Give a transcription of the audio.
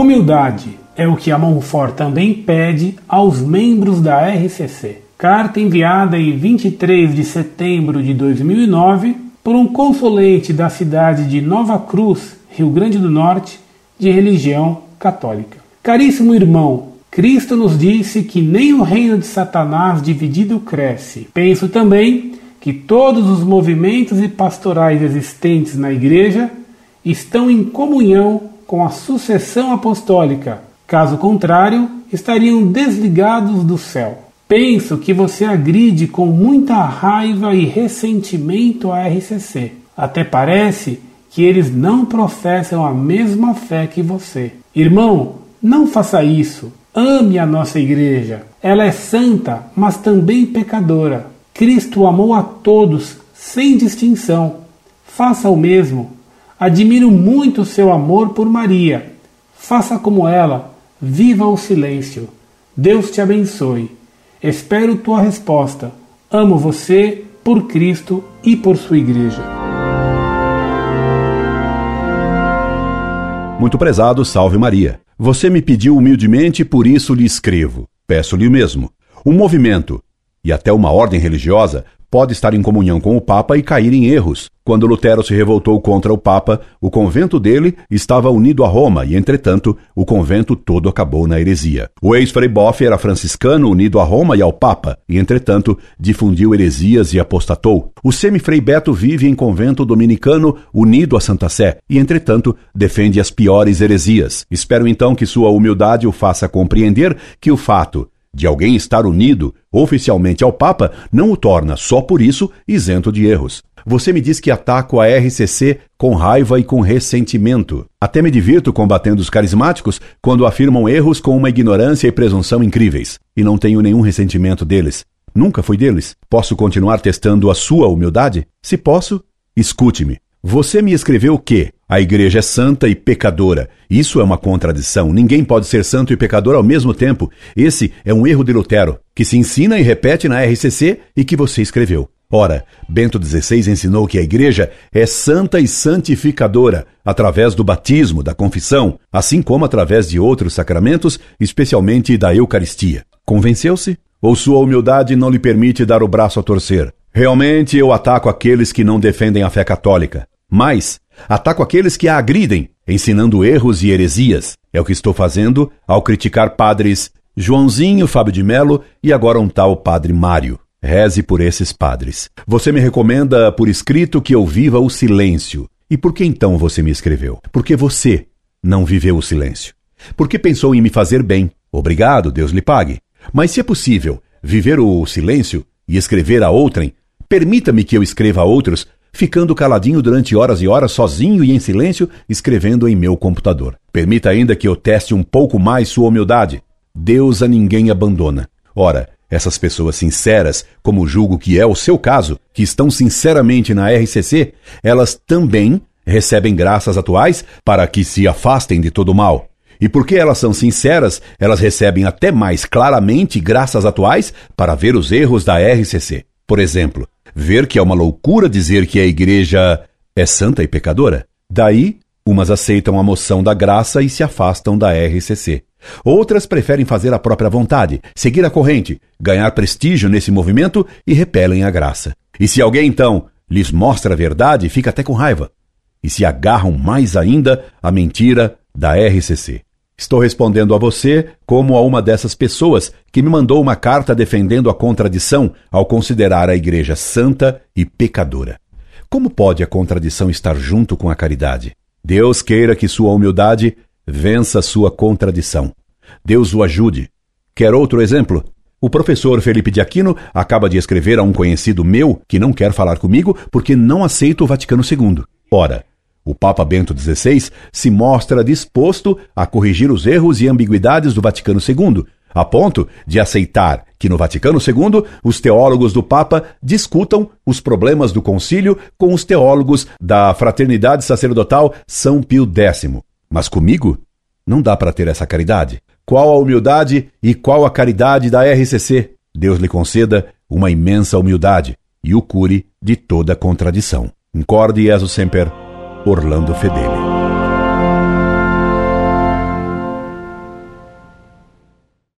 Humildade é o que a Monfort também pede aos membros da RCC. Carta enviada em 23 de setembro de 2009 por um consulente da cidade de Nova Cruz, Rio Grande do Norte, de religião católica. Caríssimo irmão, Cristo nos disse que nem o reino de Satanás dividido cresce. Penso também que todos os movimentos e pastorais existentes na Igreja estão em comunhão com a sucessão apostólica. Caso contrário, estariam desligados do céu. Penso que você agride com muita raiva e ressentimento a RCC. Até parece que eles não professam a mesma fé que você. Irmão, não faça isso. Ame a nossa igreja. Ela é santa, mas também pecadora. Cristo amou a todos, sem distinção. Faça o mesmo. Admiro muito seu amor por Maria. Faça como ela. Viva o silêncio. Deus te abençoe. Espero tua resposta. Amo você por Cristo e por sua igreja. Muito prezado, salve Maria. Você me pediu humildemente, por isso lhe escrevo. Peço-lhe o mesmo. Um movimento, e até uma ordem religiosa pode estar em comunhão com o Papa e cair em erros. Quando Lutero se revoltou contra o Papa, o convento dele estava unido a Roma e, entretanto, o convento todo acabou na heresia. O ex-frei Boff era franciscano unido a Roma e ao Papa e, entretanto, difundiu heresias e apostatou. O semi-frei Beto vive em convento dominicano unido a Santa Sé e, entretanto, defende as piores heresias. Espero então que sua humildade o faça compreender que o fato de alguém estar unido oficialmente ao Papa não o torna, só por isso, isento de erros. Você me diz que ataco a RCC com raiva e com ressentimento. Até me divirto combatendo os carismáticos quando afirmam erros com uma ignorância e presunção incríveis. E não tenho nenhum ressentimento deles. Nunca fui deles. Posso continuar testando a sua humildade? Se posso, escute-me. Você me escreveu que a igreja é santa e pecadora. Isso é uma contradição. Ninguém pode ser santo e pecador ao mesmo tempo. Esse é um erro de Lutero, que se ensina e repete na RCC e que você escreveu. Ora, Bento XVI ensinou que a igreja é santa e santificadora através do batismo, da confissão, assim como através de outros sacramentos, especialmente da Eucaristia. Convenceu-se? Ou sua humildade não lhe permite dar o braço a torcer? Realmente eu ataco aqueles que não defendem a fé católica. Mas ataco aqueles que a agridem, ensinando erros e heresias. É o que estou fazendo ao criticar padres Joãozinho, Fábio de Melo e agora um tal padre Mário. Reze por esses padres. Você me recomenda por escrito que eu viva o silêncio. E por que então você me escreveu? Porque você não viveu o silêncio. Porque pensou em me fazer bem. Obrigado, Deus lhe pague. Mas se é possível viver o silêncio e escrever a outrem, permita-me que eu escreva a outros, ficando caladinho durante horas e horas, sozinho e em silêncio, escrevendo em meu computador. Permita ainda que eu teste um pouco mais sua humildade. Deus a ninguém abandona. Ora, essas pessoas sinceras, como julgo que é o seu caso, que estão sinceramente na RCC, elas também recebem graças atuais para que se afastem de todo mal. E porque elas são sinceras, elas recebem até mais claramente graças atuais para ver os erros da RCC. Por exemplo, ver que é uma loucura dizer que a igreja é santa e pecadora. Daí, umas aceitam a moção da graça e se afastam da RCC. Outras preferem fazer a própria vontade, seguir a corrente, ganhar prestígio nesse movimento e repelem a graça. E se alguém então lhes mostra a verdade, fica até com raiva. E se agarram mais ainda à mentira da RCC. Estou respondendo a você como a uma dessas pessoas que me mandou uma carta defendendo a contradição ao considerar a Igreja santa e pecadora. Como pode a contradição estar junto com a caridade? Deus queira que sua humildade vença sua contradição. Deus o ajude. Quer outro exemplo? O professor Felipe de Aquino acaba de escrever a um conhecido meu que não quer falar comigo porque não aceita o Vaticano II. Ora, o Papa Bento XVI se mostra disposto a corrigir os erros e ambiguidades do Vaticano II, a ponto de aceitar que no Vaticano II os teólogos do Papa discutam os problemas do concílio com os teólogos da Fraternidade Sacerdotal São Pio X. Mas comigo não dá para ter essa caridade. Qual a humildade e qual a caridade da RCC? Deus lhe conceda uma imensa humildade e o cure de toda contradição. Incorde Jesus Semper Orlando Fedeli.